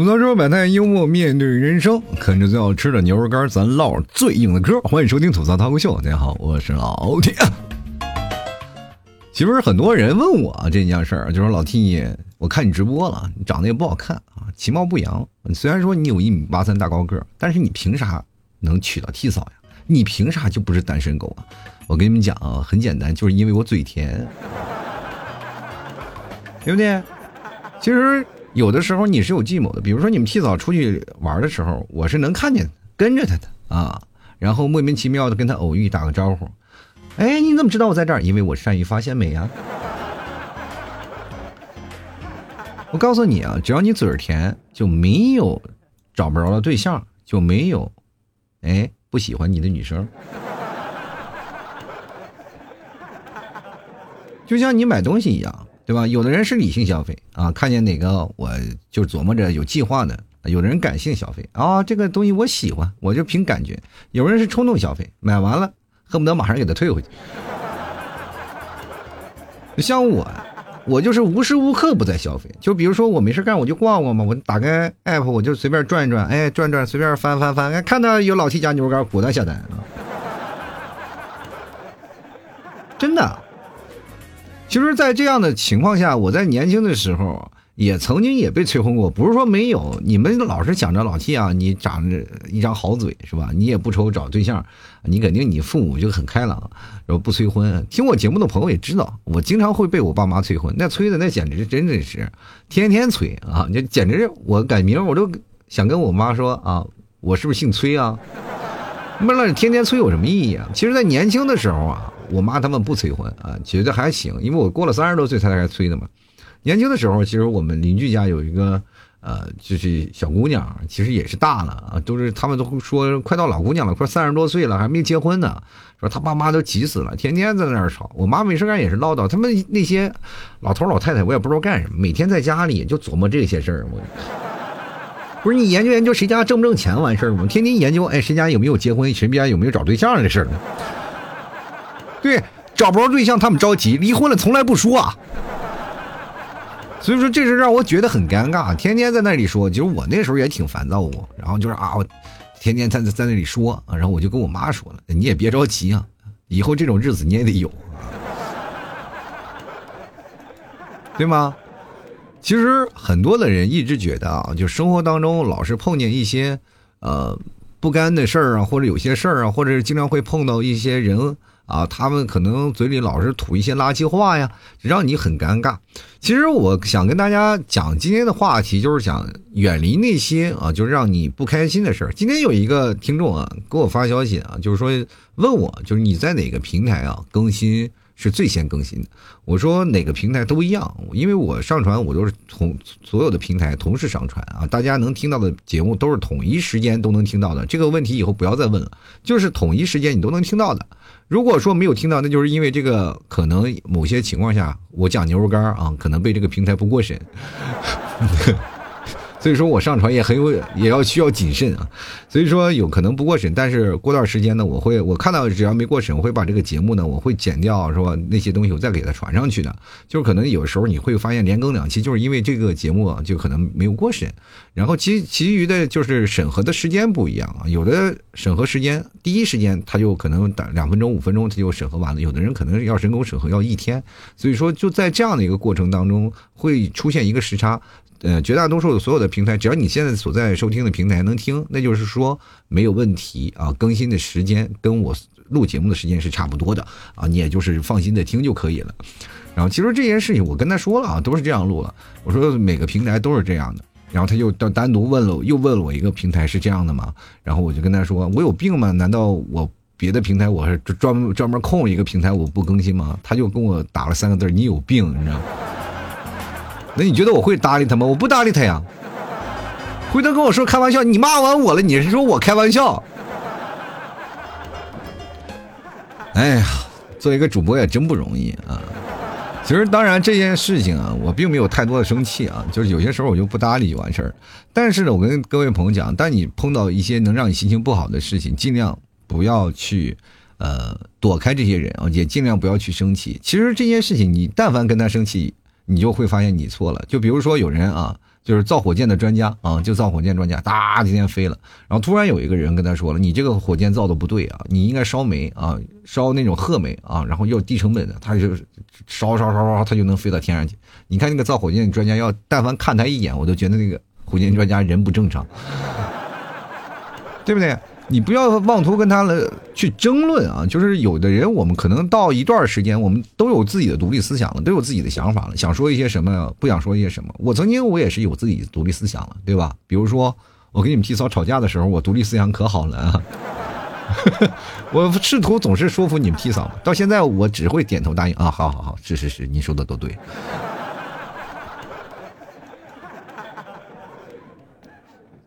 吐槽说百态幽默面对人生，啃着最好吃的牛肉干，咱唠最硬的嗑。欢迎收听吐槽涛哥秀，大家好，我是老铁。其实很多人问我这件事儿，就说老 T，我看你直播了，你长得也不好看啊，其貌不扬。虽然说你有一米八三大高个，但是你凭啥能娶到 T 嫂呀？你凭啥就不是单身狗啊？我跟你们讲啊，很简单，就是因为我嘴甜，对不对？其实。有的时候你是有计谋的，比如说你们提早出去玩的时候，我是能看见跟着他的啊，然后莫名其妙的跟他偶遇打个招呼，哎，你怎么知道我在这儿？因为我善于发现美啊！我告诉你啊，只要你嘴甜，就没有找不着的对象，就没有哎不喜欢你的女生。就像你买东西一样。对吧？有的人是理性消费啊，看见哪个我就琢磨着有计划的；有的人感性消费啊，这个东西我喜欢，我就凭感觉；有人是冲动消费，买完了恨不得马上给他退回去。像我，我就是无时无刻不在消费。就比如说我没事干，我就逛逛嘛，我打开 app 我就随便转一转，哎，转转随便翻翻翻，哎看到有老 T 家牛肉干，果断下单啊！真的。其实，在这样的情况下，我在年轻的时候也曾经也被催婚过。不是说没有，你们老是想着老 T 啊，你长着一张好嘴是吧？你也不愁找对象，你肯定你父母就很开朗，然后不催婚。听我节目的朋友也知道，我经常会被我爸妈催婚，那催的那简直真的是天天催啊！就简直我改名我都想跟我妈说啊，我是不是姓崔啊？那天天催有什么意义啊？其实，在年轻的时候啊。我妈他们不催婚啊，觉得还行，因为我过了三十多岁才开始催的嘛。年轻的时候，其实我们邻居家有一个呃，就是小姑娘，其实也是大了啊，都是他们都说快到老姑娘了，快三十多岁了还没结婚呢，说他爸妈都急死了，天天在那儿吵。我妈没事干也是唠叨，他们那些老头老太太，我也不知道干什么，每天在家里就琢磨这些事儿。我不是你研究研究谁家挣不挣钱完事儿吗？天天研究哎谁家有没有结婚，谁家有没有找对象的事儿呢？对，找不着对象，他们着急；离婚了，从来不说啊。所以说，这事让我觉得很尴尬，天天在那里说。其实我那时候也挺烦躁，我然后就是啊，我天天在在那里说，然后我就跟我妈说了：“你也别着急啊，以后这种日子你也得有，对吗？”其实很多的人一直觉得啊，就生活当中老是碰见一些呃不甘的事儿啊，或者有些事儿啊，或者是经常会碰到一些人。啊，他们可能嘴里老是吐一些垃圾话呀，让你很尴尬。其实我想跟大家讲今天的话题，就是想远离那些啊，就是让你不开心的事儿。今天有一个听众啊给我发消息啊，就是说问我，就是你在哪个平台啊更新是最先更新的？我说哪个平台都一样，因为我上传我都是同所有的平台同时上传啊，大家能听到的节目都是统一时间都能听到的。这个问题以后不要再问了，就是统一时间你都能听到的。如果说没有听到，那就是因为这个可能某些情况下，我讲牛肉干啊，可能被这个平台不过审。所以说我上传也很有，也要需要谨慎啊。所以说有可能不过审，但是过段时间呢，我会我看到只要没过审，我会把这个节目呢，我会剪掉，是吧？那些东西我再给它传上去的。就是可能有时候你会发现连更两期，就是因为这个节目啊，就可能没有过审。然后其其余的就是审核的时间不一样啊，有的审核时间第一时间他就可能打两分钟五分钟他就审核完了，有的人可能要人工审核要一天。所以说就在这样的一个过程当中会出现一个时差。呃，绝大多数的所有的平台，只要你现在所在收听的平台能听，那就是说没有问题啊。更新的时间跟我录节目的时间是差不多的啊，你也就是放心的听就可以了。然后其实这件事情我跟他说了啊，都是这样录了。我说每个平台都是这样的。然后他就单单独问了，又问了我一个平台是这样的吗？然后我就跟他说，我有病吗？难道我别的平台我是专门专门空了一个平台我不更新吗？他就跟我打了三个字：你有病，你知道吗？那你觉得我会搭理他吗？我不搭理他呀。回头跟我说开玩笑，你骂完我了，你是说我开玩笑？哎呀，做一个主播也真不容易啊。其实，当然这件事情啊，我并没有太多的生气啊，就是有些时候我就不搭理就完事儿。但是呢，我跟各位朋友讲，当你碰到一些能让你心情不好的事情，尽量不要去呃躲开这些人啊，也尽量不要去生气。其实这件事情，你但凡跟他生气。你就会发现你错了。就比如说有人啊，就是造火箭的专家啊，就造火箭专家，哒，今天飞了。然后突然有一个人跟他说了：“你这个火箭造的不对啊，你应该烧煤啊，烧那种褐煤啊，然后又低成本的，他就烧烧烧烧，他就能飞到天上去。你看那个造火箭专家，要但凡看他一眼，我都觉得那个火箭专家人不正常，对不对？”你不要妄图跟他来去争论啊！就是有的人，我们可能到一段时间，我们都有自己的独立思想了，都有自己的想法了，想说一些什么，不想说一些什么。我曾经我也是有自己独立思想了，对吧？比如说我跟你们提嫂吵架的时候，我独立思想可好了啊！我试图总是说服你们提嫂，到现在我只会点头答应啊！好好好，是是是，你说的都对。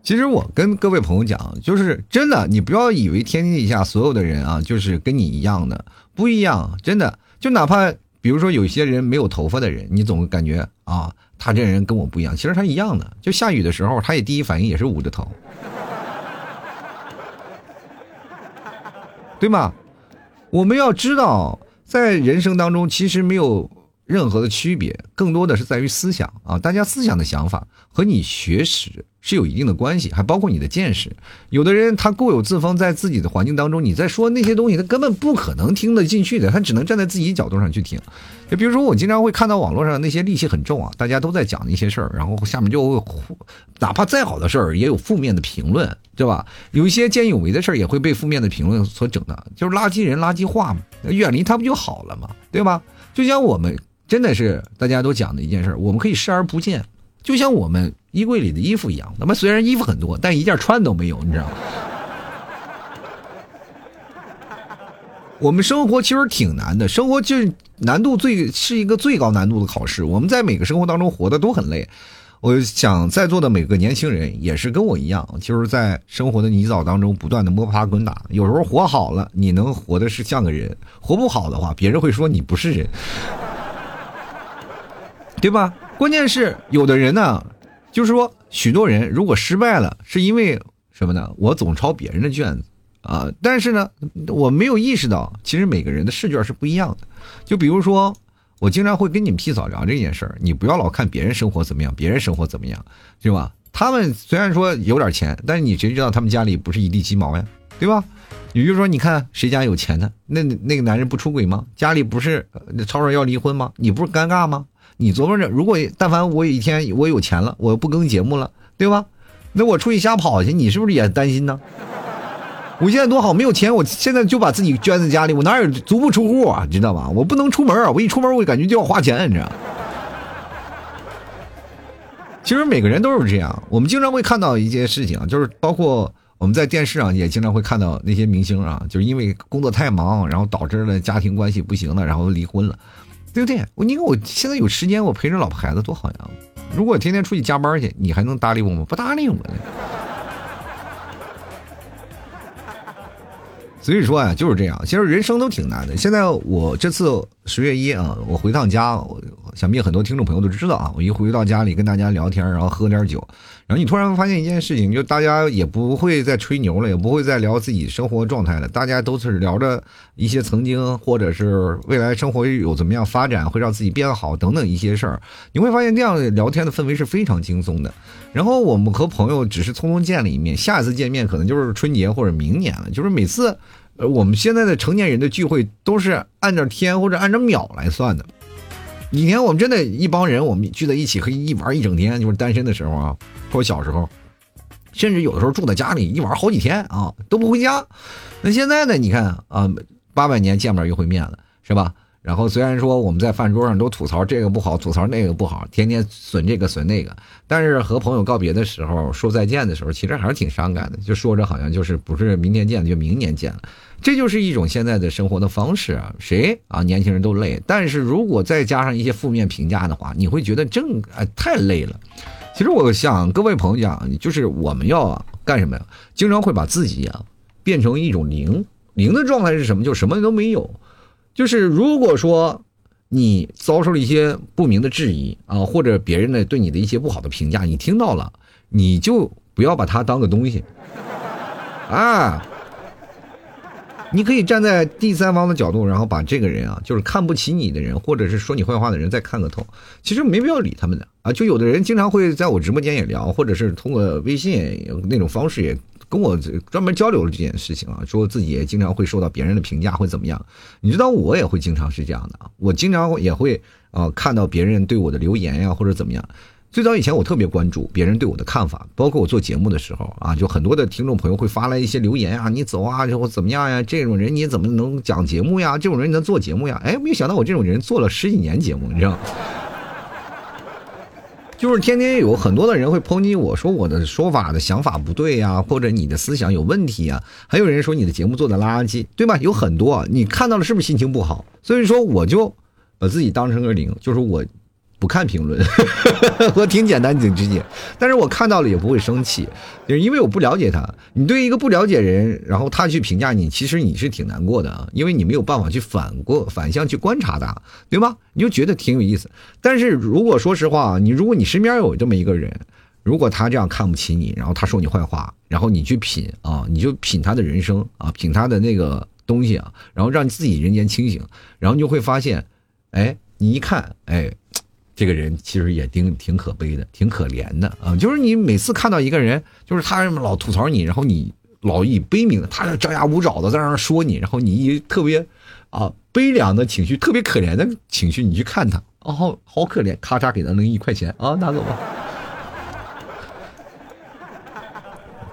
其实我跟各位朋友讲，就是真的，你不要以为天底下所有的人啊，就是跟你一样的，不一样，真的。就哪怕比如说有些人没有头发的人，你总感觉啊，他这人跟我不一样，其实他一样的。就下雨的时候，他也第一反应也是捂着头，对吗？我们要知道，在人生当中，其实没有任何的区别，更多的是在于思想啊，大家思想的想法和你学识。是有一定的关系，还包括你的见识。有的人他固有自封，在自己的环境当中，你在说那些东西，他根本不可能听得进去的，他只能站在自己角度上去听。就比如说，我经常会看到网络上那些戾气很重啊，大家都在讲那些事儿，然后下面就会，哪怕再好的事儿，也有负面的评论，对吧？有一些见义勇为的事儿，也会被负面的评论所整的，就是垃圾人、垃圾话嘛，远离他不就好了嘛，对吧？就像我们真的是大家都讲的一件事，我们可以视而不见。就像我们衣柜里的衣服一样，那么虽然衣服很多，但一件穿都没有，你知道吗？我们生活其实挺难的，生活就是难度最是一个最高难度的考试。我们在每个生活当中活的都很累。我想在座的每个年轻人也是跟我一样，就是在生活的泥沼当中不断的摸爬滚打。有时候活好了，你能活的是像个人；活不好的话，别人会说你不是人，对吧？关键是有的人呢，就是说，许多人如果失败了，是因为什么呢？我总抄别人的卷子啊，但是呢，我没有意识到，其实每个人的试卷是不一样的。就比如说，我经常会跟你们提早聊这件事儿，你不要老看别人生活怎么样，别人生活怎么样，对吧？他们虽然说有点钱，但是你谁知道他们家里不是一地鸡毛呀，对吧？你比如说，你看谁家有钱的，那那个男人不出轨吗？家里不是吵吵要离婚吗？你不是尴尬吗？你琢磨着，如果但凡我有一天我有钱了，我不更节目了，对吧？那我出去瞎跑去，你是不是也担心呢？我现在多好，没有钱，我现在就把自己圈在家里，我哪有足不出户啊？你知道吧？我不能出门啊！我一出门，我感觉就要花钱，你知道。其实每个人都是这样，我们经常会看到一些事情啊，就是包括我们在电视上也经常会看到那些明星啊，就是因为工作太忙，然后导致了家庭关系不行了，然后离婚了。对不对？我你看，我现在有时间，我陪着老婆孩子多好呀！如果天天出去加班去，你还能搭理我吗？不搭理我呢。所以说啊，就是这样。其实人生都挺难的。现在我这次十月一啊，我回趟家，我想必很多听众朋友都知道啊。我一回到家里跟大家聊天，然后喝点酒。然后你突然发现一件事情，就大家也不会再吹牛了，也不会再聊自己生活状态了，大家都是聊着一些曾经或者是未来生活有怎么样发展，会让自己变好等等一些事儿。你会发现这样聊天的氛围是非常轻松的。然后我们和朋友只是匆匆见了一面，下一次见面可能就是春节或者明年了。就是每次，呃，我们现在的成年人的聚会都是按照天或者按照秒来算的。以前我们真的一帮人，我们聚在一起可以一玩一整天，就是单身的时候啊，或者小时候，甚至有的时候住在家里一玩好几天啊，都不回家。那现在呢？你看啊，八百年见不着一回面了，是吧？然后虽然说我们在饭桌上都吐槽这个不好，吐槽那个不好，天天损这个损那个，但是和朋友告别的时候说再见的时候，其实还是挺伤感的，就说着好像就是不是明天见就明年见了。这就是一种现在的生活的方式啊！谁啊？年轻人都累，但是如果再加上一些负面评价的话，你会觉得正哎太累了。其实我想各位朋友讲，就是我们要干什么呀？经常会把自己啊变成一种零零的状态是什么？就什么都没有。就是如果说你遭受了一些不明的质疑啊，或者别人的对你的一些不好的评价，你听到了，你就不要把它当个东西啊。你可以站在第三方的角度，然后把这个人啊，就是看不起你的人，或者是说你坏话的人，再看个透。其实没必要理他们的啊。就有的人经常会在我直播间也聊，或者是通过微信那种方式也跟我专门交流了这件事情啊，说自己也经常会受到别人的评价会怎么样。你知道我也会经常是这样的啊，我经常也会啊看到别人对我的留言呀，或者怎么样。最早以前，我特别关注别人对我的看法，包括我做节目的时候啊，就很多的听众朋友会发来一些留言啊，你走啊，然后怎么样呀？这种人你怎么能讲节目呀？这种人你能做节目呀？哎，没有想到我这种人做了十几年节目，你知道？就是天天有很多的人会抨击我说我的说法的想法不对呀，或者你的思想有问题呀，还有人说你的节目做的垃圾，对吧？有很多，你看到了是不是心情不好？所以说我就把自己当成个零，就是我。不看评论，我挺简单挺直接，但是我看到了也不会生气，就是因为我不了解他。你对一个不了解人，然后他去评价你，其实你是挺难过的啊，因为你没有办法去反过反向去观察他，对吗？你就觉得挺有意思。但是如果说实话，你如果你身边有这么一个人，如果他这样看不起你，然后他说你坏话，然后你去品啊，你就品他的人生啊，品他的那个东西啊，然后让自己人间清醒，然后你就会发现，哎，你一看，哎。这个人其实也挺挺可悲的，挺可怜的啊！就是你每次看到一个人，就是他老吐槽你，然后你老以悲悯的，他张牙舞爪的在那说你，然后你以特别啊悲凉的情绪，特别可怜的情绪，你去看他，哦，好可怜，咔嚓给他扔一块钱啊，拿走吧，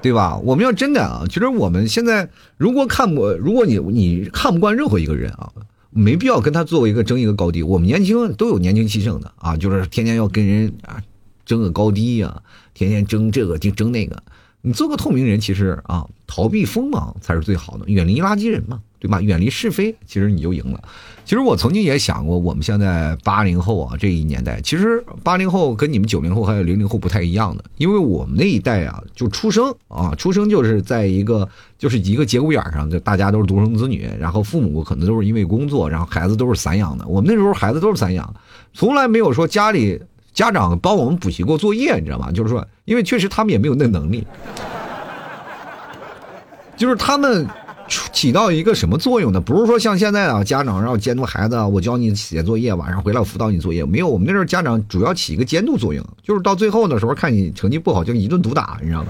对吧？我们要真的啊，其实我们现在如果看不，如果你你看不惯任何一个人啊。没必要跟他作为一个争一个高低。我们年轻都有年轻气盛的啊，就是天天要跟人啊争个高低呀，天天争这个就争那个。你做个透明人，其实啊，逃避锋芒才是最好的，远离垃圾人嘛。对吧？远离是非，其实你就赢了。其实我曾经也想过，我们现在八零后啊这一年代，其实八零后跟你们九零后还有零零后不太一样的，因为我们那一代啊，就出生啊，出生就是在一个就是一个节骨眼上，就大家都是独生子女，然后父母可能都是因为工作，然后孩子都是散养的。我们那时候孩子都是散养，从来没有说家里家长帮我们补习过作业，你知道吗？就是说，因为确实他们也没有那能力，就是他们。起到一个什么作用呢？不是说像现在啊，家长让监督孩子，我教你写作业，晚上回来我辅导你作业。没有，我们那时候家长主要起一个监督作用，就是到最后的时候看你成绩不好，就一顿毒打，你知道吗？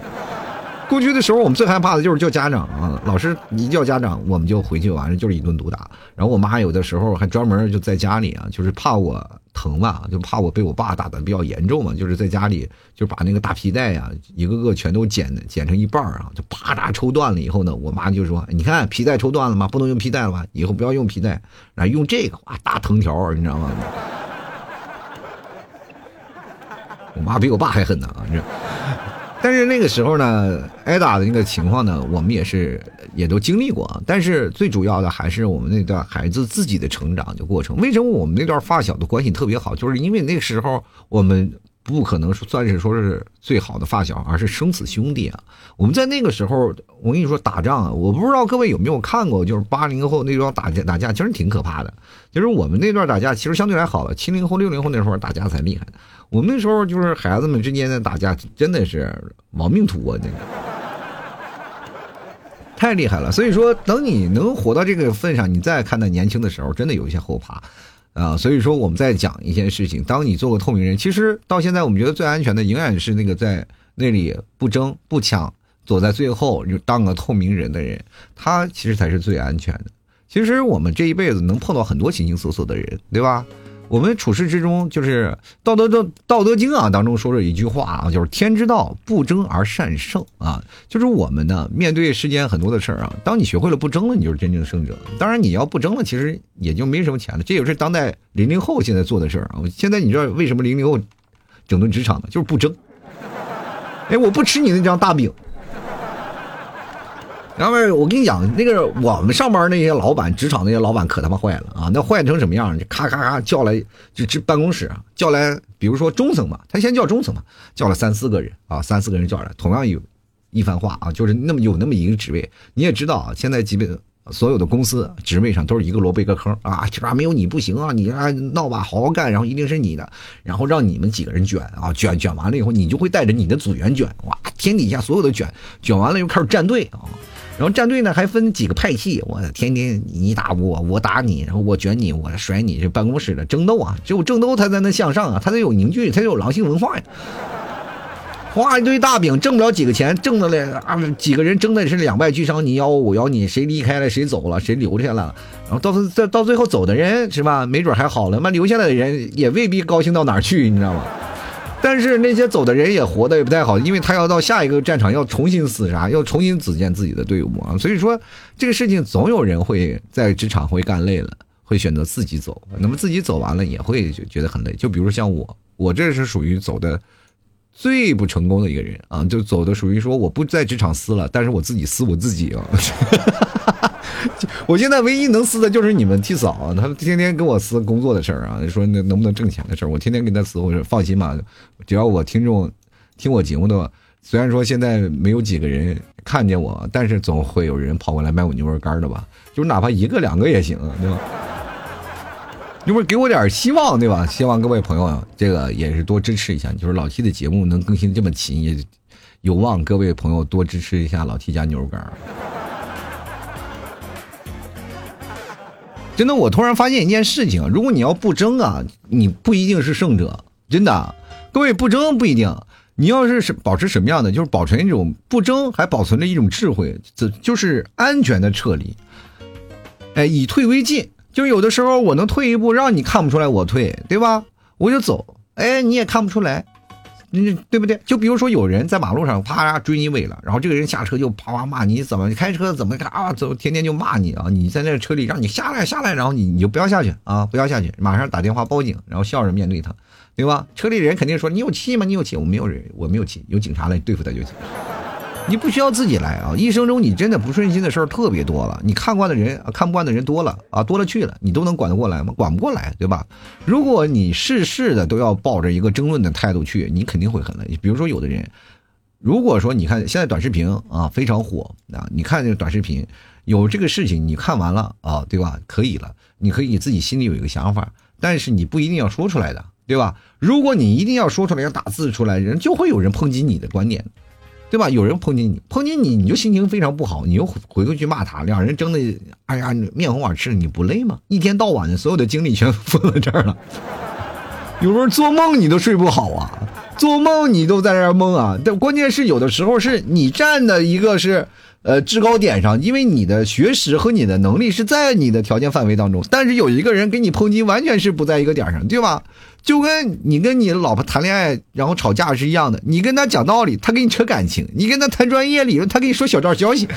过去的时候，我们最害怕的就是叫家长啊！老师一叫家长，我们就回去，完了就是一顿毒打。然后我妈有的时候还专门就在家里啊，就是怕我疼嘛，就怕我被我爸打的比较严重嘛，就是在家里就把那个大皮带呀，一个个全都剪剪成一半啊，就啪嚓抽断了以后呢，我妈就说：“你看皮带抽断了吗？不能用皮带了吧？以后不要用皮带，然后用这个哇，大藤条，你知道吗？” 我妈比我爸还狠呢啊！这。但是那个时候呢，挨打的那个情况呢，我们也是也都经历过。但是最主要的还是我们那段孩子自己的成长的过程。为什么我们那段发小的关系特别好？就是因为那个时候我们不可能算是说是最好的发小，而是生死兄弟啊。我们在那个时候，我跟你说打仗啊，我不知道各位有没有看过，就是八零后那段打架打架，其实挺可怕的。就是我们那段打架，其实相对来好了。七零后、六零后那时候打架才厉害我们那时候就是孩子们之间的打架，真的是亡命徒啊！那个太厉害了。所以说，等你能活到这个份上，你再看到年轻的时候，真的有一些后怕啊。所以说，我们在讲一件事情：当你做个透明人，其实到现在我们觉得最安全的，永远是那个在那里不争不抢，走在最后就当个透明人的人，他其实才是最安全的。其实我们这一辈子能碰到很多形形色色的人，对吧？我们处世之中，就是《道德的道德经》啊当中说了一句话啊，就是“天之道，不争而善胜”啊，就是我们呢面对世间很多的事儿啊，当你学会了不争了，你就是真正胜者。当然，你要不争了，其实也就没什么钱了。这也是当代零零后现在做的事儿啊。现在你知道为什么零零后整顿职场呢？就是不争。哎，我不吃你那张大饼。然后我跟你讲，那个我们上班那些老板，职场那些老板可他妈坏了啊！那坏成什么样？就咔咔咔叫来，就这办公室，叫来，比如说中层嘛，他先叫中层嘛，叫了三四个人啊，三四个人叫来，同样有一番话啊，就是那么有那么一个职位，你也知道啊，现在基本所有的公司职位上都是一个萝卜一个坑啊，这边没有你不行啊，你啊闹吧，好好干，然后一定是你的，然后让你们几个人卷啊，卷卷完了以后，你就会带着你的组员卷，哇，天底下所有的卷，卷完了又开始站队啊，然后战队呢还分几个派系，我天天你打我，我打你，然后我卷你，我甩你，这办公室的争斗啊，只有争斗他才能向上啊，他得有凝聚，他有狼性文化呀。画一堆大饼，挣不了几个钱，挣的了啊！几个人争的是两败俱伤，你咬我，我咬你，谁离开了谁走了，谁留下了？然后到到到最后走的人是吧？没准还好了，那留下来的人也未必高兴到哪儿去，你知道吗？但是那些走的人也活得也不太好，因为他要到下一个战场要重新厮杀，要重新组建自己的队伍啊。所以说这个事情总有人会在职场会干累了，会选择自己走。那么自己走完了也会觉得很累。就比如像我，我这是属于走的。最不成功的一个人啊，就走的属于说我不在职场撕了，但是我自己撕我自己啊。我现在唯一能撕的就是你们替嫂，他天天跟我撕工作的事儿啊，说那能不能挣钱的事儿，我天天跟他撕。我说放心吧，只要我听众听我节目的，虽然说现在没有几个人看见我，但是总会有人跑过来买我牛肉干的吧，就是哪怕一个两个也行，对吧？因为给我点希望，对吧？希望各位朋友，这个也是多支持一下。就是老 T 的节目能更新这么勤，也有望各位朋友多支持一下老 T 家牛肉干。真的，我突然发现一件事情：如果你要不争啊，你不一定是胜者。真的，各位不争不一定。你要是是保持什么样的，就是保存一种不争，还保存着一种智慧，这就是安全的撤离。哎，以退为进。就有的时候我能退一步，让你看不出来我退，对吧？我就走，哎，你也看不出来，你对不对？就比如说有人在马路上啪追你尾了，然后这个人下车就啪啪骂你怎么开车怎么啊，走天天就骂你啊！你在那车里让你下来下来，然后你你就不要下去啊，不要下去，马上打电话报警，然后笑着面对他，对吧？车里人肯定说你有气吗？你有气？我没有人，我没有气，有警察来对付他就行。你不需要自己来啊！一生中你真的不顺心的事儿特别多了，你看惯的人啊看不惯的人多了啊，多了去了，你都能管得过来吗？管不过来，对吧？如果你事事的都要抱着一个争论的态度去，你肯定会很累。比如说有的人，如果说你看现在短视频啊非常火啊，你看这个短视频有这个事情，你看完了啊，对吧？可以了，你可以自己心里有一个想法，但是你不一定要说出来的，对吧？如果你一定要说出来，要打字出来，人就会有人抨击你的观点。对吧？有人抨击你，抨击你，你就心情非常不好，你又回过去骂他，两人争的，哎呀，面红耳赤，你不累吗？一天到晚的，所有的精力全放在这儿了。有时候做梦你都睡不好啊，做梦你都在这儿梦啊。但关键是有的时候是你站的一个是。呃，制高点上，因为你的学识和你的能力是在你的条件范围当中，但是有一个人给你抨击，完全是不在一个点上，对吧？就跟你跟你老婆谈恋爱，然后吵架是一样的，你跟他讲道理，他给你扯感情；你跟他谈专业理论，他给你说小道消息，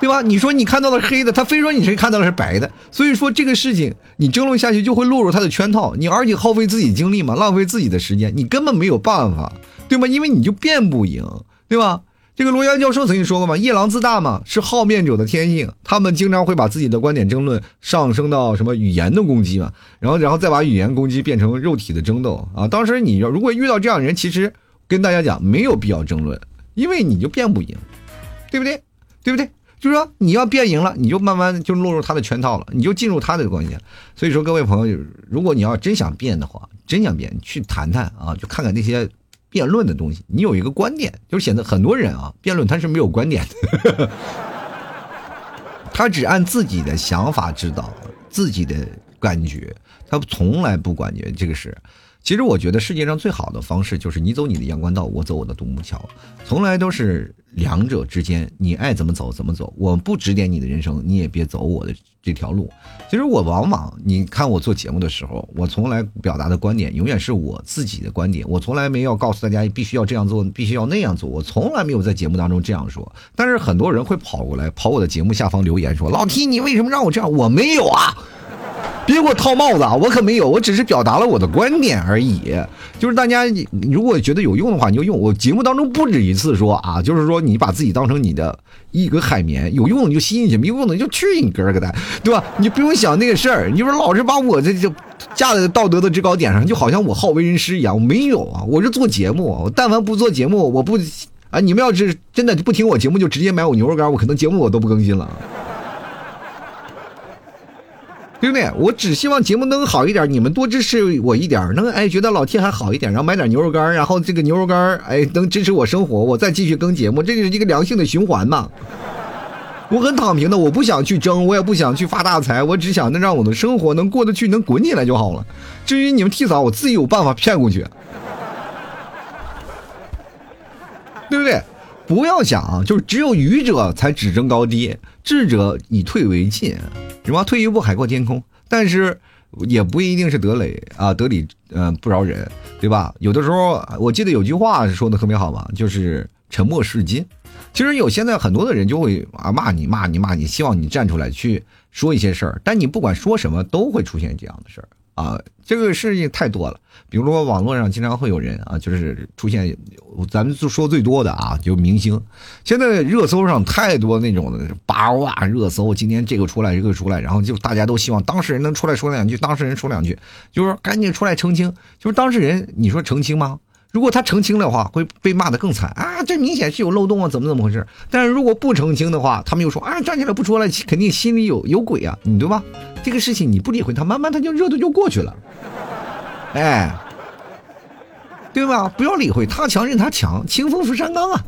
对吧？你说你看到了黑的，他非说你是看到的是白的，所以说这个事情你争论下去就会落入他的圈套，你而且耗费自己精力嘛，浪费自己的时间，你根本没有办法，对吗？因为你就辩不赢，对吧？这个罗阳教授曾经说过嘛，夜郎自大嘛，是好辩者的天性。他们经常会把自己的观点争论上升到什么语言的攻击嘛，然后，然后再把语言攻击变成肉体的争斗啊。当时你要如果遇到这样的人，其实跟大家讲没有必要争论，因为你就辩不赢，对不对？对不对？就是说你要辩赢了，你就慢慢就落入他的圈套了，你就进入他的关系。所以说，各位朋友，如果你要真想辩的话，真想辩，去谈谈啊，就看看那些。辩论的东西，你有一个观点，就是显得很多人啊，辩论他是没有观点的，他只按自己的想法指导，自己的感觉，他从来不感觉这个事。其实我觉得世界上最好的方式就是你走你的阳关道，我走我的独木桥，从来都是两者之间，你爱怎么走怎么走，我不指点你的人生，你也别走我的这条路。其实我往往你看我做节目的时候，我从来表达的观点永远是我自己的观点，我从来没有告诉大家必须要这样做，必须要那样做，我从来没有在节目当中这样说。但是很多人会跑过来跑我的节目下方留言说：“老 T，你为什么让我这样？我没有啊。”别给我套帽子啊！我可没有，我只是表达了我的观点而已。就是大家，如果觉得有用的话，你就用。我节目当中不止一次说啊，就是说你把自己当成你的一个海绵，有用的就吸进去，没用的就去你哥儿个的，对吧？你不用想那个事儿。你说老是把我这就架在道德的制高点上，就好像我好为人师一样。我没有啊，我是做节目。我但凡不做节目，我不啊，你们要是真的不听我节目，就直接买我牛肉干，我可能节目我都不更新了。对不对？我只希望节目能好一点，你们多支持我一点，能哎觉得老 T 还好一点，然后买点牛肉干，然后这个牛肉干哎能支持我生活，我再继续更节目，这是一个良性的循环嘛。我很躺平的，我不想去争，我也不想去发大财，我只想能让我的生活能过得去，能滚起来就好了。至于你们替嫂，我自己有办法骗过去，对不对？不要想，就是只有愚者才只争高低，智者以退为进，什么退一步海阔天空。但是也不一定是得理啊，得理嗯不饶人，对吧？有的时候我记得有句话说的特别好嘛，就是沉默是金。其实有现在很多的人就会啊骂你骂你骂你，希望你站出来去说一些事儿，但你不管说什么都会出现这样的事儿啊，这个事情太多了。比如说网络上经常会有人啊，就是出现，咱们就说最多的啊，就明星。现在热搜上太多那种的八卦热搜，今天这个出来这个出来，然后就大家都希望当事人能出来说两句，当事人说两句，就是赶紧出来澄清。就是当事人，你说澄清吗？如果他澄清的话，会被骂得更惨啊！这明显是有漏洞啊，怎么怎么回事？但是如果不澄清的话，他们又说啊，站起来不说了，肯定心里有有鬼啊，你对吧？这个事情你不理会他，慢慢他就热度就过去了，哎，对吧？不要理会他强任他强，清风拂山岗啊。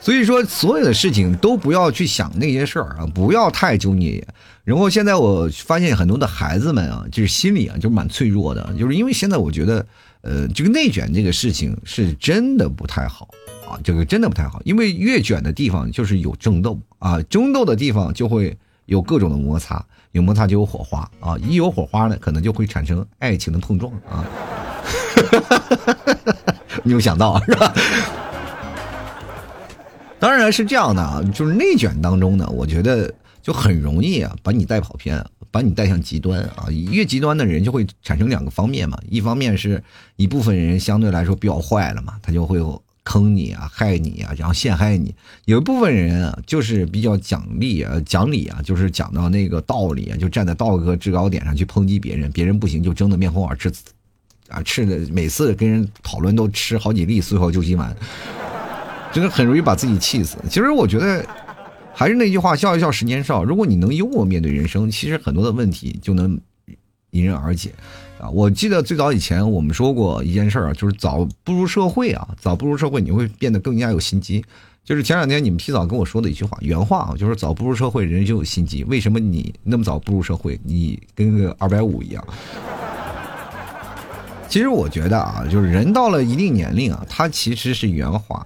所以说，所有的事情都不要去想那些事儿啊，不要太纠结。然后现在我发现很多的孩子们啊，就是心里啊就蛮脆弱的，就是因为现在我觉得，呃，这个内卷这个事情是真的不太好啊，这个真的不太好，因为越卷的地方就是有争斗啊，争斗的地方就会有各种的摩擦，有摩擦就有火花啊，一有火花呢，可能就会产生爱情的碰撞啊。没有想到是吧？当然是这样的啊，就是内卷当中呢，我觉得就很容易啊，把你带跑偏，把你带向极端啊。越极端的人就会产生两个方面嘛，一方面是一部分人相对来说比较坏了嘛，他就会坑你啊、害你啊，然后陷害你；有一部分人啊，就是比较讲理啊、讲理啊，就是讲到那个道理啊，就站在道德制高点上去抨击别人，别人不行就争得面红耳赤，啊，吃的每次跟人讨论都吃好几粒随后救心丸。真 的很容易把自己气死。其实我觉得，还是那句话，笑一笑，十年少。如果你能幽默面对人生，其实很多的问题就能迎刃而解啊！我记得最早以前我们说过一件事儿啊，就是早步入社会啊，早步入社会你会变得更加有心机。就是前两天你们提早跟我说的一句话，原话啊，就是早步入社会人就有心机。为什么你那么早步入社会，你跟个二百五一样？其实我觉得啊，就是人到了一定年龄啊，他其实是圆滑。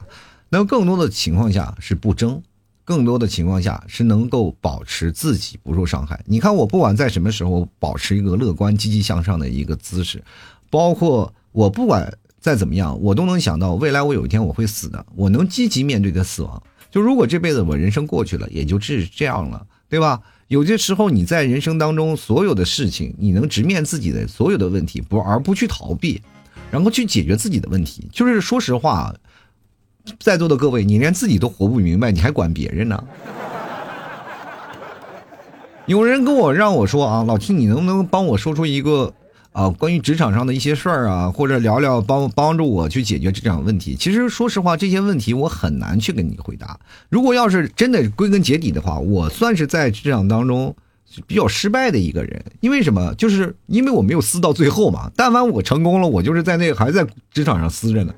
那更多的情况下是不争，更多的情况下是能够保持自己不受伤害。你看我不管在什么时候保持一个乐观、积极向上的一个姿势，包括我不管再怎么样，我都能想到未来我有一天我会死的，我能积极面对的死亡。就如果这辈子我人生过去了，也就是这样了，对吧？有些时候你在人生当中所有的事情，你能直面自己的所有的问题，不而不去逃避，然后去解决自己的问题。就是说实话。在座的各位，你连自己都活不明白，你还管别人呢？有人跟我让我说啊，老七，你能不能帮我说出一个啊关于职场上的一些事儿啊，或者聊聊帮帮助我去解决职场问题？其实说实话，这些问题我很难去跟你回答。如果要是真的归根结底的话，我算是在职场当中比较失败的一个人。因为什么？就是因为我没有撕到最后嘛。但凡我成功了，我就是在那个还在职场上撕着呢。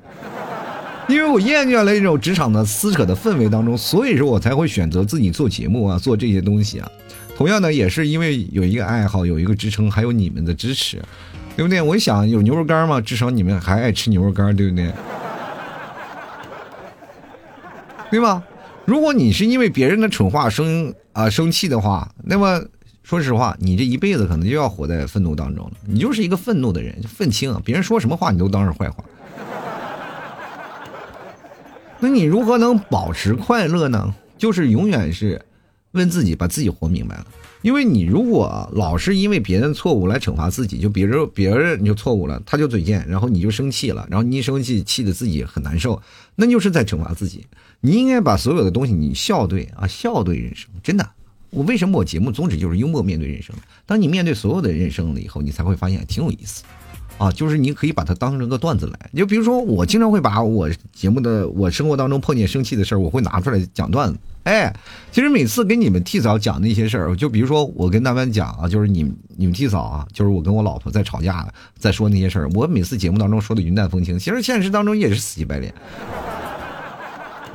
因为我厌倦了一种职场的撕扯的氛围当中，所以说我才会选择自己做节目啊，做这些东西啊。同样呢，也是因为有一个爱好，有一个支撑，还有你们的支持，对不对？我想有牛肉干嘛，至少你们还爱吃牛肉干，对不对？对吧？如果你是因为别人的蠢话生啊生气的话，那么说实话，你这一辈子可能就要活在愤怒当中了。你就是一个愤怒的人，愤青啊！别人说什么话，你都当是坏话。那你如何能保持快乐呢？就是永远是问自己，把自己活明白了。因为你如果老是因为别人错误来惩罚自己，就比如别人你就错误了，他就嘴贱，然后你就生气了，然后你一生气，气得自己很难受，那就是在惩罚自己。你应该把所有的东西你笑对啊，笑对人生。真的，我为什么我节目宗旨就是幽默面对人生？当你面对所有的人生了以后，你才会发现挺有意思。啊，就是你可以把它当成个段子来。就比如说，我经常会把我节目的、我生活当中碰见生气的事儿，我会拿出来讲段子。哎，其实每次跟你们替嫂讲那些事儿，就比如说我跟他们讲啊，就是你你们替嫂啊，就是我跟我老婆在吵架，在说那些事儿，我每次节目当中说的云淡风轻，其实现实当中也是死乞白赖。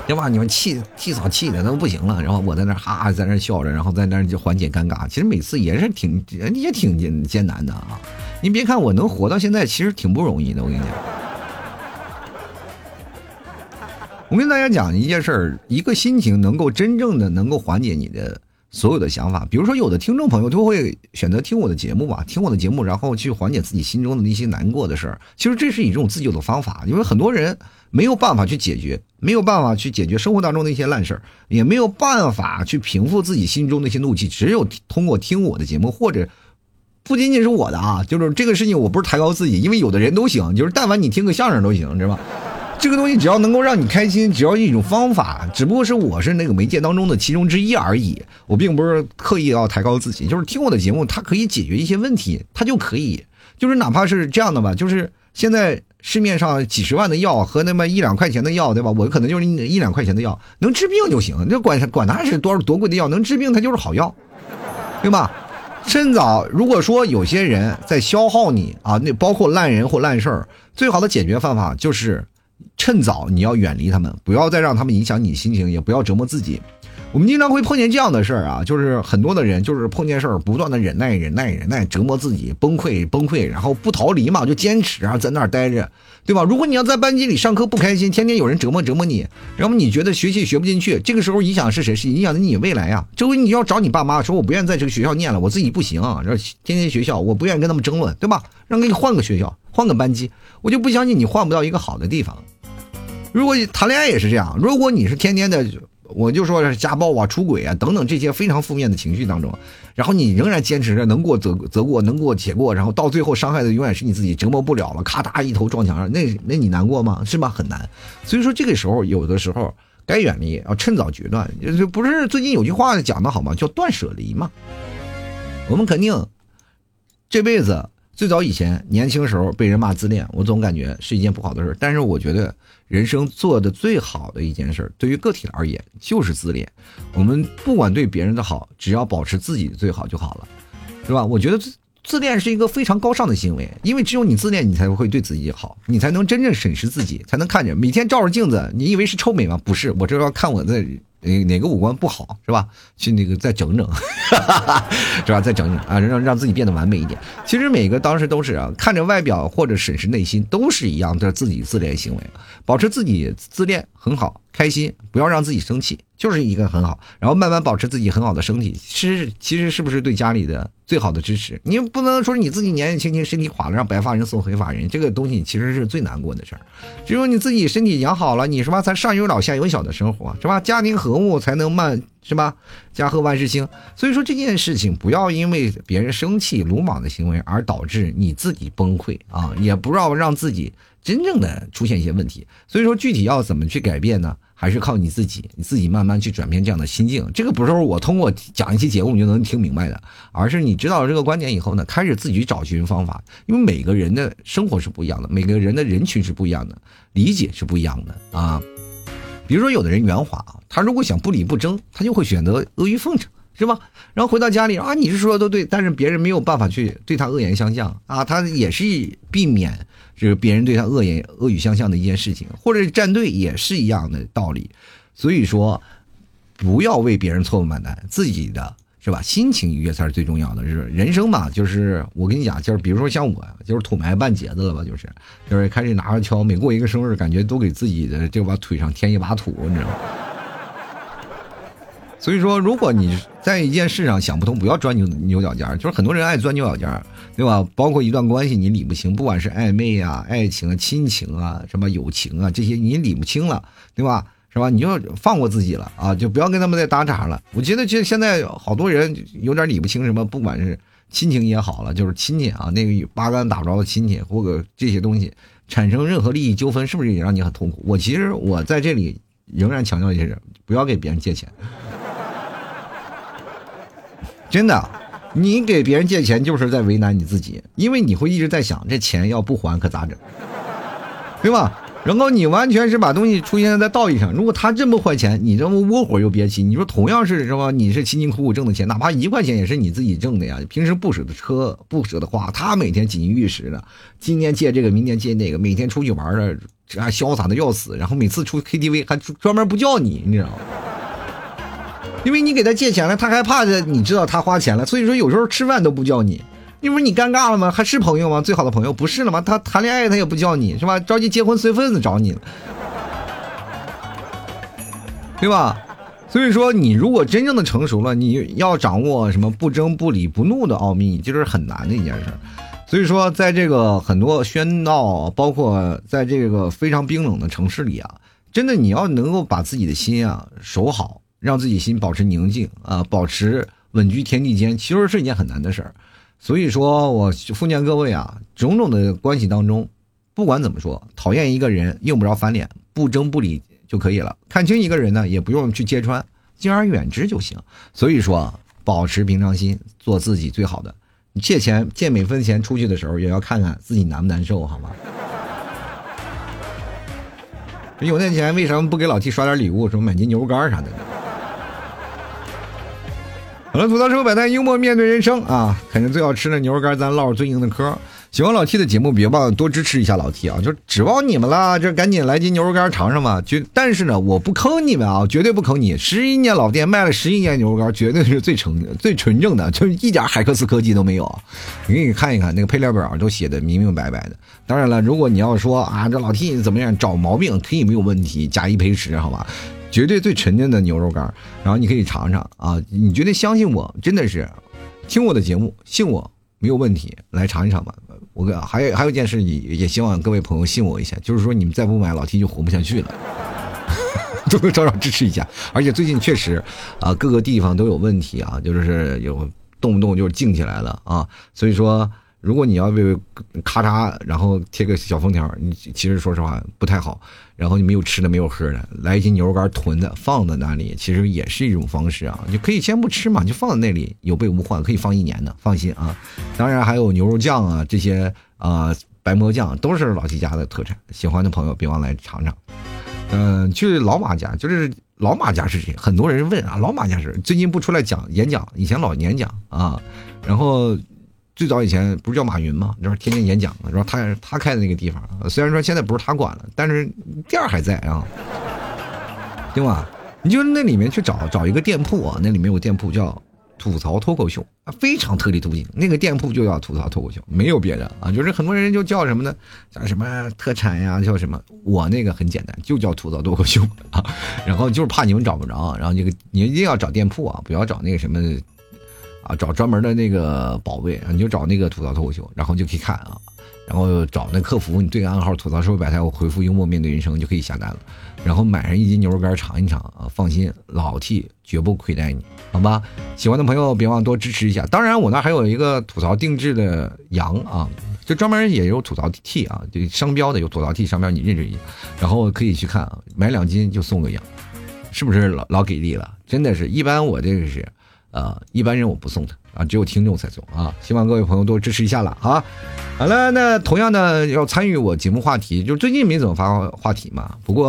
对吧？你们气替嫂气的都不行了，然后我在那哈哈在那笑着，然后在那就缓解尴尬。其实每次也是挺也挺艰艰难的啊！你别看我能活到现在，其实挺不容易的。我跟你讲，我跟大家讲一件事儿，一个心情能够真正的能够缓解你的。所有的想法，比如说有的听众朋友都会选择听我的节目吧，听我的节目，然后去缓解自己心中的那些难过的事儿。其实这是一种自救的方法，因为很多人没有办法去解决，没有办法去解决生活当中的一些烂事儿，也没有办法去平复自己心中那些怒气，只有通过听我的节目，或者不仅仅是我的啊，就是这个事情我不是抬高自己，因为有的人都行，就是但凡你听个相声都行，知道吧？这个东西只要能够让你开心，只要一种方法，只不过是我是那个媒介当中的其中之一而已。我并不是刻意要抬高自己，就是听我的节目，它可以解决一些问题，它就可以，就是哪怕是这样的吧，就是现在市面上几十万的药和那么一两块钱的药，对吧？我可能就是一两块钱的药，能治病就行。那管管它是多少多贵的药，能治病它就是好药，对吧？趁早，如果说有些人在消耗你啊，那包括烂人或烂事儿，最好的解决办法就是。趁早，你要远离他们，不要再让他们影响你心情，也不要折磨自己。我们经常会碰见这样的事儿啊，就是很多的人就是碰见事儿，不断的忍耐、忍耐、忍耐，折磨自己，崩溃、崩溃，然后不逃离嘛，就坚持啊，在那儿待着，对吧？如果你要在班级里上课不开心，天天有人折磨折磨你，然后你觉得学习学不进去，这个时候影响是谁？是影响的你未来呀。这回你要找你爸妈说，我不愿意在这个学校念了，我自己不行，然后天天学校，我不愿意跟他们争论，对吧？让给你换个学校，换个班级，我就不相信你换不到一个好的地方。如果谈恋爱也是这样，如果你是天天的，我就说是家暴啊、出轨啊等等这些非常负面的情绪当中，然后你仍然坚持着能过则则过，能过且过，然后到最后伤害的永远是你自己，折磨不了了，咔嗒一头撞墙上，那那你难过吗？是吧？很难。所以说这个时候有的时候该远离，要趁早决断。就不是最近有句话讲的好吗？叫断舍离嘛。我们肯定这辈子最早以前年轻时候被人骂自恋，我总感觉是一件不好的事儿但是我觉得。人生做的最好的一件事，对于个体而言就是自恋。我们不管对别人的好，只要保持自己最好就好了，是吧？我觉得自自恋是一个非常高尚的行为，因为只有你自恋，你才会对自己好，你才能真正审视自己，才能看见。每天照着镜子，你以为是臭美吗？不是，我这要看我的。哪哪个五官不好是吧？去那个再整整，是吧？再整整啊，让让自己变得完美一点。其实每个当时都是啊，看着外表或者审视内心，都是一样的自己自恋行为，保持自己自恋很好。开心，不要让自己生气，就是一个很好。然后慢慢保持自己很好的身体，其实其实是不是对家里的最好的支持？你不能说你自己年纪轻轻身体垮了，让白发人送黑发人，这个东西其实是最难过的事儿。只有你自己身体养好了，你什么？才上有老下有小的生活，是吧？家庭和睦才能慢，是吧？家和万事兴。所以说这件事情，不要因为别人生气、鲁莽的行为而导致你自己崩溃啊！也不要让自己真正的出现一些问题。所以说具体要怎么去改变呢？还是靠你自己，你自己慢慢去转变这样的心境。这个不是我通过讲一期节目你就能听明白的，而是你知道了这个观点以后呢，开始自己找寻方法。因为每个人的生活是不一样的，每个人的人群是不一样的，理解是不一样的啊。比如说，有的人圆滑啊，他如果想不理不争，他就会选择阿谀奉承，是吧？然后回到家里啊，你是说的都对，但是别人没有办法去对他恶言相向啊，他也是避免。就是别人对他恶言恶语相向的一件事情，或者站队也是一样的道理。所以说，不要为别人错误买单，自己的是吧？心情愉悦才是最重要的。是人生嘛，就是我跟你讲，就是比如说像我，就是土埋半截子了吧，就是就是开始拿着锹，每过一个生日，感觉都给自己的这把腿上添一把土，你知道吗？所以说，如果你在一件事上想不通，不要钻牛牛角尖儿。就是很多人爱钻牛角尖儿，对吧？包括一段关系你理不清，不管是暧昧啊、爱情啊、亲情啊、什么友情啊这些，你理不清了，对吧？是吧？你就放过自己了啊，就不要跟他们再搭茬了。我觉得，就现在好多人有点理不清什么，不管是亲情也好了，就是亲戚啊，那个八竿打不着的亲戚，或者这些东西产生任何利益纠纷，是不是也让你很痛苦？我其实我在这里仍然强调一些人，不要给别人借钱。真的，你给别人借钱就是在为难你自己，因为你会一直在想这钱要不还可咋整，对吧？然后你完全是把东西出现在道义上。如果他真不还钱，你这么窝火又憋气。你说同样是是吧？你是辛辛苦苦挣的钱，哪怕一块钱也是你自己挣的呀。平时不舍得车，不舍得花，他每天锦衣玉食的，今年借这个，明年借那个，每天出去玩的，这还潇洒的要死。然后每次出 KTV 还专门不叫你，你知道吗？因为你给他借钱了，他害怕的，你知道他花钱了，所以说有时候吃饭都不叫你。你不是你尴尬了吗？还是朋友吗？最好的朋友不是了吗？他谈恋爱他也不叫你是吧？着急结婚随份子找你了，对吧？所以说你如果真正的成熟了，你要掌握什么不争不理不怒的奥秘，就是很难的一件事。所以说，在这个很多喧闹，包括在这个非常冰冷的城市里啊，真的你要能够把自己的心啊守好，让自己心保持宁静啊，保持稳居天地间，其实是一件很难的事儿。所以说，我奉劝各位啊，种种的关系当中，不管怎么说，讨厌一个人用不着翻脸，不争不理就可以了。看清一个人呢，也不用去揭穿，敬而远之就行。所以说，保持平常心，做自己最好的。你借钱借每分钱出去的时候，也要看看自己难不难受，好吗？有那钱为什么不给老 T 刷点礼物，什么买斤牛肉干啥的呢？好了，吐槽社会百态，幽默面对人生啊！啃着最好吃的牛肉干，咱唠最硬的嗑。喜欢老 T 的节目，别忘了多支持一下老 T 啊！就指望你们了，这赶紧来斤牛肉干尝尝吧。绝，但是呢，我不坑你们啊，绝对不坑你。十一年老店卖了十一年牛肉干，绝对是最纯、最纯正的，就一点海克斯科技都没有。你给你看一看那个配料表，都写的明明白白的。当然了，如果你要说啊，这老 T 怎么样找毛病，可以没有问题，假一赔十，好吧？绝对最纯正的牛肉干，然后你可以尝尝啊！你绝对相信我，真的是听我的节目，信我没有问题，来尝一尝吧。我还有还有一件事，也也希望各位朋友信我一下，就是说你们再不买，老 T 就活不下去了，多多少少支持一下。而且最近确实啊，各个地方都有问题啊，就是有动不动就是静起来了啊，所以说。如果你要为咔嚓，然后贴个小封条，你其实说实话不太好。然后你没有吃的，没有喝的，来一斤牛肉干囤的放在那里，其实也是一种方式啊。你可以先不吃嘛，就放在那里，有备无患，可以放一年的，放心啊。当然还有牛肉酱啊，这些啊白馍酱都是老七家的特产，喜欢的朋友别忘来尝尝。嗯，去老马家，就是老马家是谁？很多人问啊，老马家是最近不出来讲演讲，以前老演讲啊，然后。最早以前不是叫马云吗？就是天天演讲，然后他他开的那个地方，虽然说现在不是他管了，但是店儿还在啊，对吧？你就那里面去找找一个店铺啊，那里面有店铺叫吐槽脱口秀，非常特立独行。那个店铺就叫吐槽脱口秀，没有别的啊。就是很多人就叫什么呢？叫什么特产呀？叫什么？我那个很简单，就叫吐槽脱口秀啊。然后就是怕你们找不着，然后这个你一定要找店铺啊，不要找那个什么。啊，找专门的那个保卫，你就找那个吐槽脱口秀，然后就可以看啊，然后找那客服，你对个暗号“吐槽社会百态”，我回复“幽默面对人生”就可以下单了，然后买上一斤牛肉干尝一尝啊，放心，老 T 绝不亏待你，好吧？喜欢的朋友别忘多支持一下。当然，我那还有一个吐槽定制的羊啊，就专门也有吐槽 T 啊，就商标的有吐槽 T 商标，你认识一下，然后可以去看啊，买两斤就送个羊，是不是老老给力了？真的是一般，我这个是。啊，一般人我不送的啊，只有听众才送啊。希望各位朋友多支持一下了啊。好了，那同样的要参与我节目话题，就最近没怎么发话题嘛。不过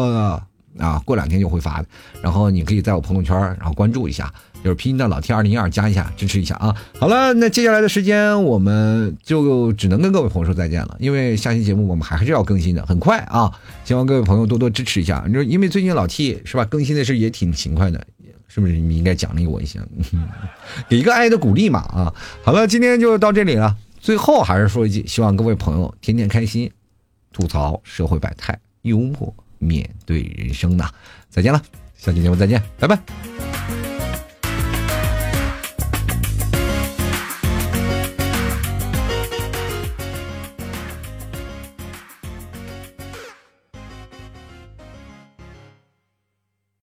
啊，过两天就会发的。然后你可以在我朋友圈，然后关注一下，就是拼音的老 T 二零二加一下，支持一下啊。好了，那接下来的时间我们就只能跟各位朋友说再见了，因为下期节目我们还是要更新的，很快啊。希望各位朋友多多支持一下。你说，因为最近老 T 是吧，更新的是也挺勤快的。是不是你应该奖励我一下，给一个爱的鼓励嘛啊！好了，今天就到这里了。最后还是说一句，希望各位朋友天天开心，吐槽社会百态，幽默面对人生呐！再见了，下期节目再见，拜拜。